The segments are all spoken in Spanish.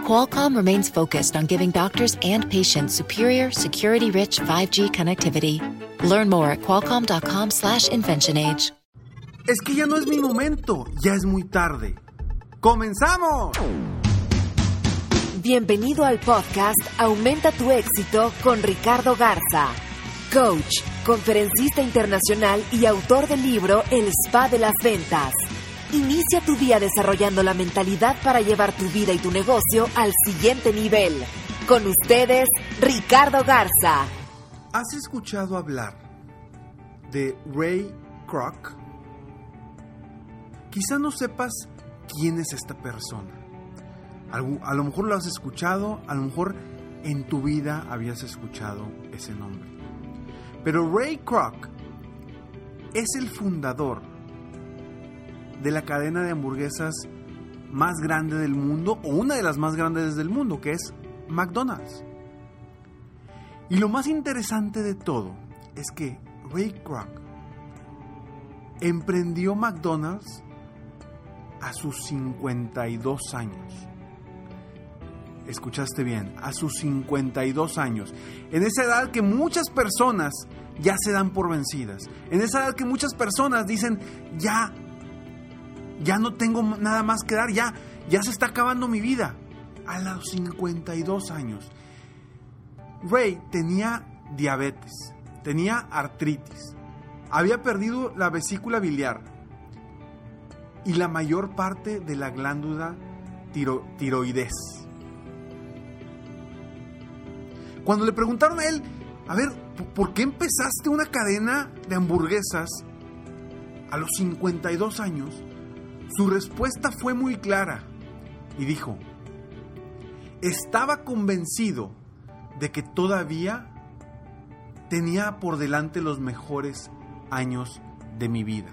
Qualcomm remains focused on giving doctors and patients superior, security-rich 5G connectivity. Learn more at qualcomm.com/inventionage. Es que ya no es mi momento, ya es muy tarde. ¡Comenzamos! Bienvenido al podcast Aumenta tu éxito con Ricardo Garza, coach, conferencista internacional y autor del libro El Spa de las Ventas. Inicia tu día desarrollando la mentalidad para llevar tu vida y tu negocio al siguiente nivel. Con ustedes, Ricardo Garza. ¿Has escuchado hablar de Ray Kroc? Quizá no sepas quién es esta persona. A lo mejor lo has escuchado, a lo mejor en tu vida habías escuchado ese nombre. Pero Ray Kroc es el fundador de la cadena de hamburguesas más grande del mundo, o una de las más grandes del mundo, que es McDonald's. Y lo más interesante de todo es que Ray Kroc emprendió McDonald's a sus 52 años. Escuchaste bien, a sus 52 años. En esa edad que muchas personas ya se dan por vencidas. En esa edad que muchas personas dicen, ya ya no tengo nada más que dar, ya, ya se está acabando mi vida. A los 52 años. Ray tenía diabetes, tenía artritis, había perdido la vesícula biliar y la mayor parte de la glándula tiroides. Cuando le preguntaron a él, a ver, ¿por qué empezaste una cadena de hamburguesas a los 52 años? Su respuesta fue muy clara y dijo, estaba convencido de que todavía tenía por delante los mejores años de mi vida.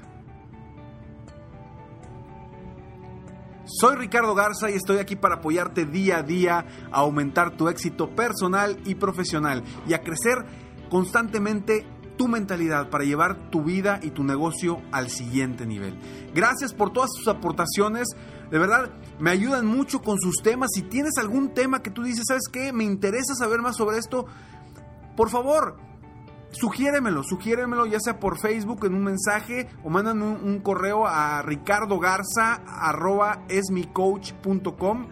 Soy Ricardo Garza y estoy aquí para apoyarte día a día a aumentar tu éxito personal y profesional y a crecer constantemente tu mentalidad para llevar tu vida y tu negocio al siguiente nivel. Gracias por todas sus aportaciones. De verdad, me ayudan mucho con sus temas. Si tienes algún tema que tú dices, ¿sabes qué? Me interesa saber más sobre esto. Por favor, sugiéremelo, sugiéremelo ya sea por Facebook en un mensaje o mándame un, correo a ricardogarza.esmicoach.com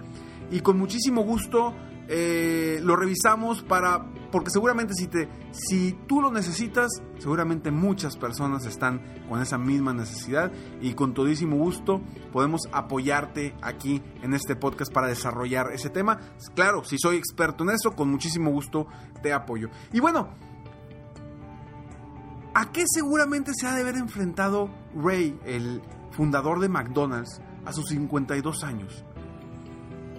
y con muchísimo gusto eh, lo revisamos para porque seguramente si te si tú lo necesitas seguramente muchas personas están con esa misma necesidad y con todísimo gusto podemos apoyarte aquí en este podcast para desarrollar ese tema claro si soy experto en eso con muchísimo gusto te apoyo y bueno ¿A qué seguramente se ha de haber enfrentado Ray, el fundador de McDonald's, a sus 52 años?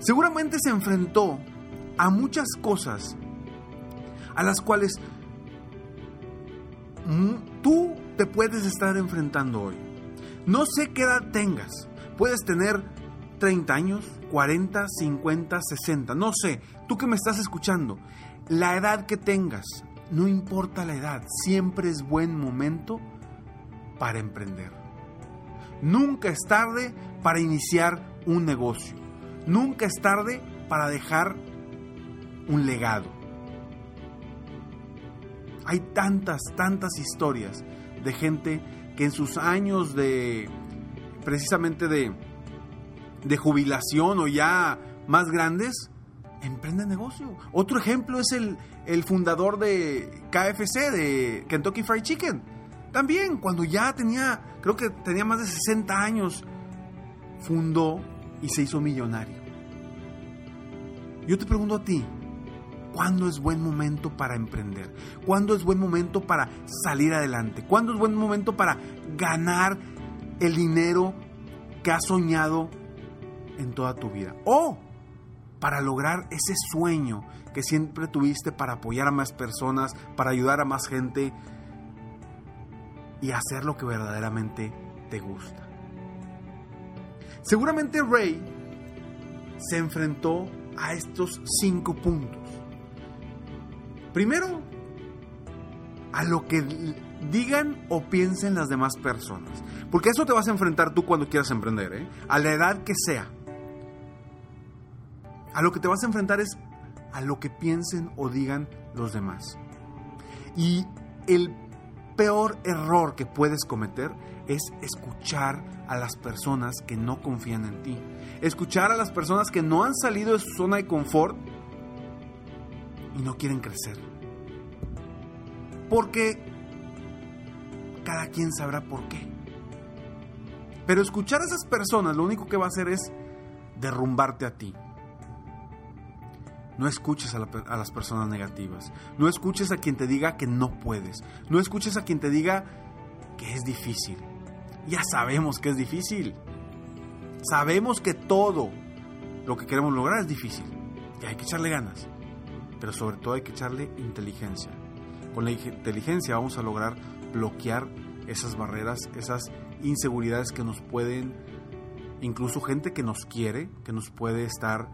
Seguramente se enfrentó a muchas cosas a las cuales tú te puedes estar enfrentando hoy. No sé qué edad tengas. Puedes tener 30 años, 40, 50, 60, no sé. Tú que me estás escuchando, la edad que tengas, no importa la edad, siempre es buen momento para emprender. Nunca es tarde para iniciar un negocio. Nunca es tarde para dejar un legado. Hay tantas, tantas historias de gente que en sus años de, precisamente de, de jubilación o ya más grandes, emprenden negocio. Otro ejemplo es el, el fundador de KFC, de Kentucky Fried Chicken. También, cuando ya tenía, creo que tenía más de 60 años, fundó y se hizo millonario. Yo te pregunto a ti, ¿Cuándo es buen momento para emprender? ¿Cuándo es buen momento para salir adelante? ¿Cuándo es buen momento para ganar el dinero que has soñado en toda tu vida? O para lograr ese sueño que siempre tuviste para apoyar a más personas, para ayudar a más gente. y hacer lo que verdaderamente te gusta. Seguramente Ray se enfrentó a estos cinco puntos. Primero, a lo que digan o piensen las demás personas. Porque eso te vas a enfrentar tú cuando quieras emprender, ¿eh? a la edad que sea. A lo que te vas a enfrentar es a lo que piensen o digan los demás. Y el peor error que puedes cometer es escuchar a las personas que no confían en ti. Escuchar a las personas que no han salido de su zona de confort y no quieren crecer. Porque cada quien sabrá por qué. Pero escuchar a esas personas lo único que va a hacer es derrumbarte a ti. No escuches a, las personas negativas. No escuches a quien te diga que no puedes. No escuches a quien te diga que es difícil. Ya sabemos que es difícil. Sabemos que todo lo que queremos lograr es difícil. Y hay que echarle ganas. Pero sobre todo hay que echarle inteligencia. Con la inteligencia vamos a lograr bloquear esas barreras, esas inseguridades que nos pueden, incluso gente que nos quiere, que nos puede estar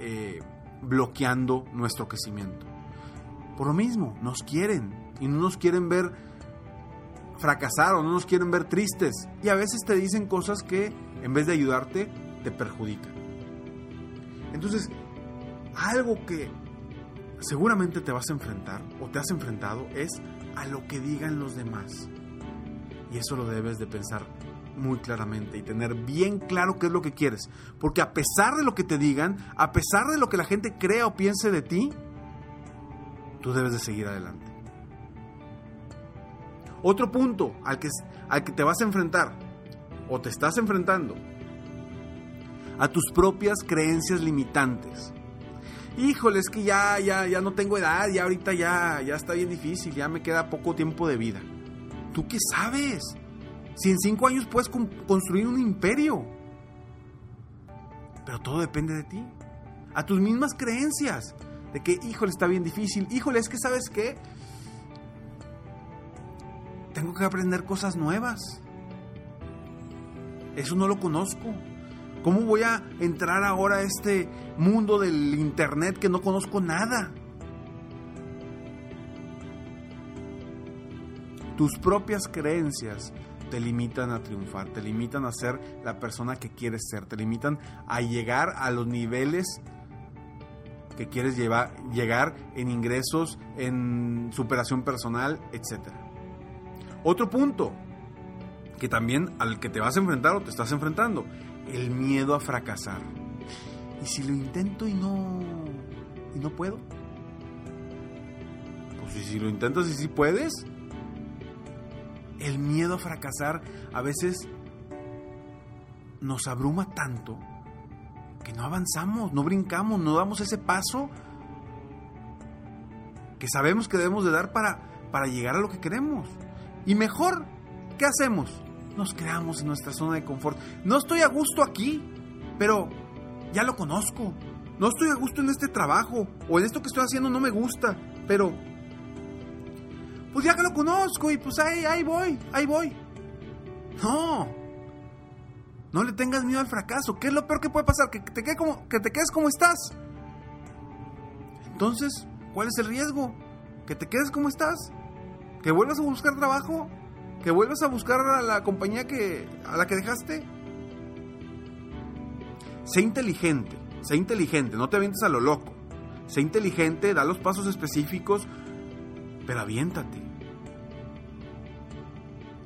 eh, bloqueando nuestro crecimiento. Por lo mismo, nos quieren y no nos quieren ver fracasar o no nos quieren ver tristes. Y a veces te dicen cosas que en vez de ayudarte, te perjudican. Entonces, algo que seguramente te vas a enfrentar o te has enfrentado es a lo que digan los demás. Y eso lo debes de pensar muy claramente y tener bien claro qué es lo que quieres. Porque a pesar de lo que te digan, a pesar de lo que la gente crea o piense de ti, tú debes de seguir adelante. Otro punto al que, al que te vas a enfrentar o te estás enfrentando a tus propias creencias limitantes. Híjole, es que ya, ya, ya no tengo edad, ya ahorita ya, ya está bien difícil, ya me queda poco tiempo de vida. ¿Tú qué sabes? Si en cinco años puedes construir un imperio. Pero todo depende de ti. A tus mismas creencias. De que, híjole, está bien difícil. Híjole, es que sabes qué. Tengo que aprender cosas nuevas. Eso no lo conozco. ¿Cómo voy a entrar ahora a este mundo del Internet que no conozco nada? Tus propias creencias te limitan a triunfar, te limitan a ser la persona que quieres ser, te limitan a llegar a los niveles que quieres llevar, llegar en ingresos, en superación personal, etc. Otro punto que también al que te vas a enfrentar o te estás enfrentando, el miedo a fracasar. ¿Y si lo intento y no y no puedo? Pues si lo intentas y si puedes, el miedo a fracasar a veces nos abruma tanto que no avanzamos, no brincamos, no damos ese paso que sabemos que debemos de dar para, para llegar a lo que queremos. Y mejor, ¿qué hacemos? Nos creamos en nuestra zona de confort. No estoy a gusto aquí, pero ya lo conozco. No estoy a gusto en este trabajo o en esto que estoy haciendo no me gusta, pero pues ya que lo conozco y pues ahí, ahí voy, ahí voy. No. No le tengas miedo al fracaso. ¿Qué es lo peor que puede pasar? Que te, como, que te quedes como estás. Entonces, ¿cuál es el riesgo? ¿Que te quedes como estás? ¿Que vuelvas a buscar trabajo? ¿Que vuelvas a buscar a la compañía que, a la que dejaste? Sé inteligente, sé inteligente, no te avientes a lo loco. Sé inteligente, da los pasos específicos, pero aviéntate.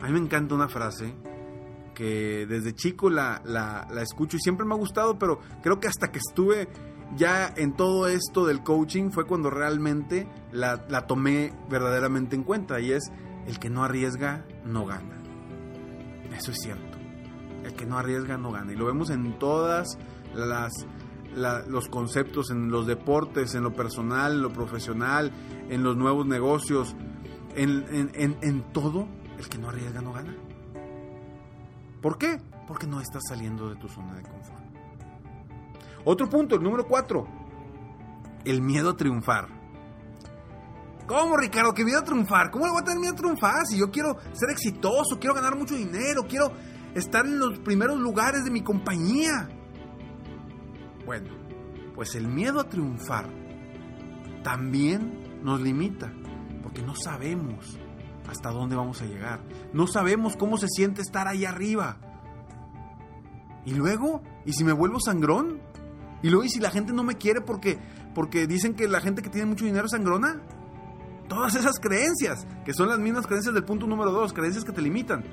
A mí me encanta una frase que desde chico la, la, escucho y siempre me ha gustado, pero creo que hasta que estuve ya en todo esto del coaching fue cuando realmente la, la tomé verdaderamente en cuenta y es el que no arriesga no gana. Eso es cierto. El que no arriesga no gana. Y lo vemos en todas las los conceptos en los deportes, en lo personal, en lo profesional, en los nuevos negocios, en, todo, el que no arriesga no gana. ¿Por qué? Porque no estás saliendo de tu zona de confort. Otro punto, el número cuatro, el miedo a triunfar. ¿Cómo, Ricardo? ¿Que miedo a triunfar? ¿Cómo le voy a tener miedo a triunfar? Si yo quiero ser exitoso, quiero ganar mucho dinero, quiero estar en los primeros lugares de mi compañía. Bueno, pues el miedo a triunfar también nos limita, porque no sabemos hasta dónde vamos a llegar. No sabemos cómo se siente estar ahí arriba. Y luego, ¿y si me vuelvo sangrón? Y luego, ¿y si la gente no me quiere porque, porque dicen que la gente que tiene mucho dinero es sangrona? Todas esas creencias, que son las mismas creencias del punto número dos, creencias que te limitan,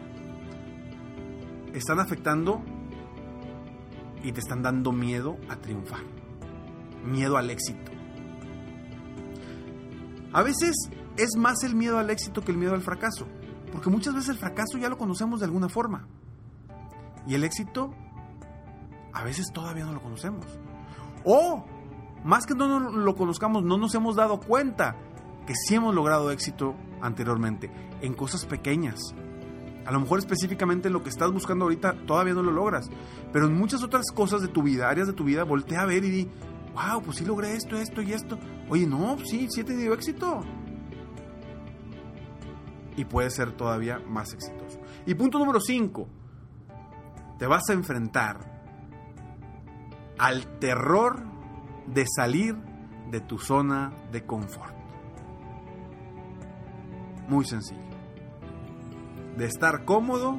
están afectando y te están dando miedo a triunfar, miedo al éxito. A veces es más el miedo al éxito que el miedo al fracaso, porque muchas veces el fracaso ya lo conocemos de alguna forma y el éxito a veces todavía no lo conocemos. O, más que no lo conozcamos, no nos hemos dado cuenta que sí hemos logrado éxito anteriormente, en cosas pequeñas. A lo mejor específicamente en lo que estás buscando ahorita todavía no lo logras, pero en muchas otras cosas de tu vida, áreas de tu vida, voltea a ver y di, wow, pues sí logré esto, esto y esto. Oye, no, sí, sí he tenido éxito. Y puede ser todavía más exitoso. Y punto número 5, te vas a enfrentar al terror de salir de tu zona de confort. Muy sencillo. De estar cómodo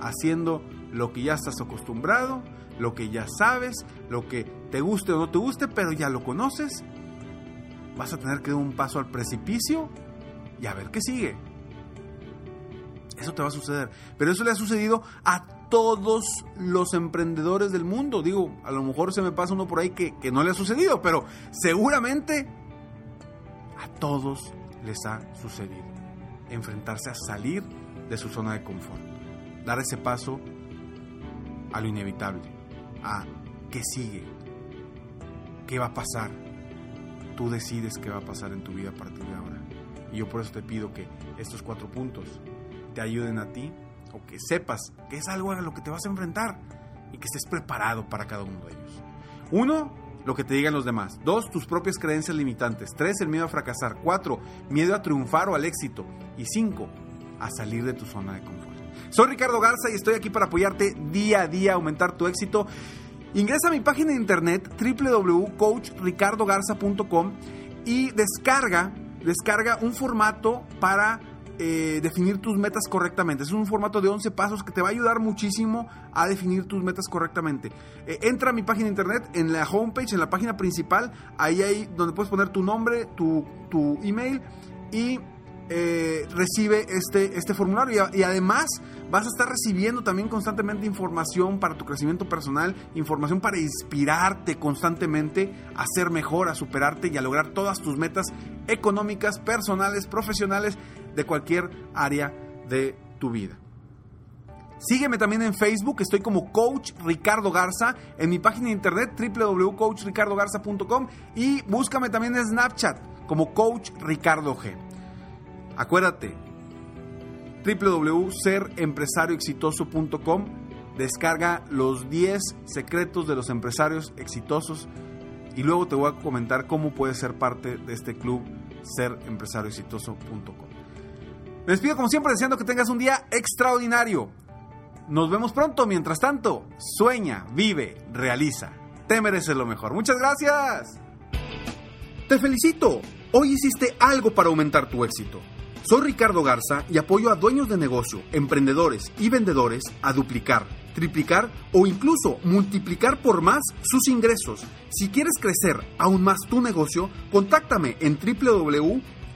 haciendo lo que ya estás acostumbrado, lo que ya sabes, lo que te guste o no te guste, pero ya lo conoces. Vas a tener que dar un paso al precipicio y a ver qué sigue. Eso te va a suceder. Pero eso le ha sucedido a todos los emprendedores del mundo. Digo, a lo mejor se me pasa uno por ahí que, que no le ha sucedido, pero seguramente a todos les ha sucedido enfrentarse a salir de su zona de confort, dar ese paso a lo inevitable, a qué sigue, qué va a pasar. Tú decides qué va a pasar en tu vida a partir de ahora. Y yo por eso te pido que estos cuatro puntos te ayuden a ti o que sepas que es algo a lo que te vas a enfrentar y que estés preparado para cada uno de ellos. Uno, lo que te digan los demás. Dos, tus propias creencias limitantes. Tres, el miedo a fracasar. Cuatro, miedo a triunfar o al éxito. Y cinco, a salir de tu zona de confort. Soy Ricardo Garza y estoy aquí para apoyarte día a día a aumentar tu éxito. Ingresa a mi página de internet www.coachricardogarza.com y descarga, descarga un formato para eh, definir tus metas correctamente. Es un formato de 11 pasos que te va a ayudar muchísimo a definir tus metas correctamente. Eh, entra a mi página de internet, en la homepage, en la página principal, ahí hay donde puedes poner tu nombre, tu, tu email y eh, recibe este, este formulario y, además vas a estar recibiendo también constantemente información para tu crecimiento personal, información para inspirarte constantemente a ser mejor, a superarte y a lograr todas tus metas económicas, personales, profesionales, de cualquier área de tu vida. Sígueme también en Facebook, estoy como Coach Ricardo Garza, en mi página de internet www.coachricardogarza.com y búscame también en Snapchat como Coach Ricardo G. Acuérdate, www.serempresarioexitoso.com. Descarga los 10 secretos de los empresarios exitosos y luego te voy a comentar cómo puedes ser parte de este club serempresarioexitoso.com. Me despido como siempre deseando que tengas un día extraordinario. Nos vemos pronto. Mientras tanto, sueña, vive, realiza. Te mereces lo mejor. Muchas gracias. Te felicito. Hoy hiciste algo para aumentar tu éxito. Soy Ricardo Garza y apoyo a dueños de negocio, emprendedores y vendedores a duplicar, triplicar o incluso multiplicar por más sus ingresos. Si quieres crecer aún más tu negocio, contáctame en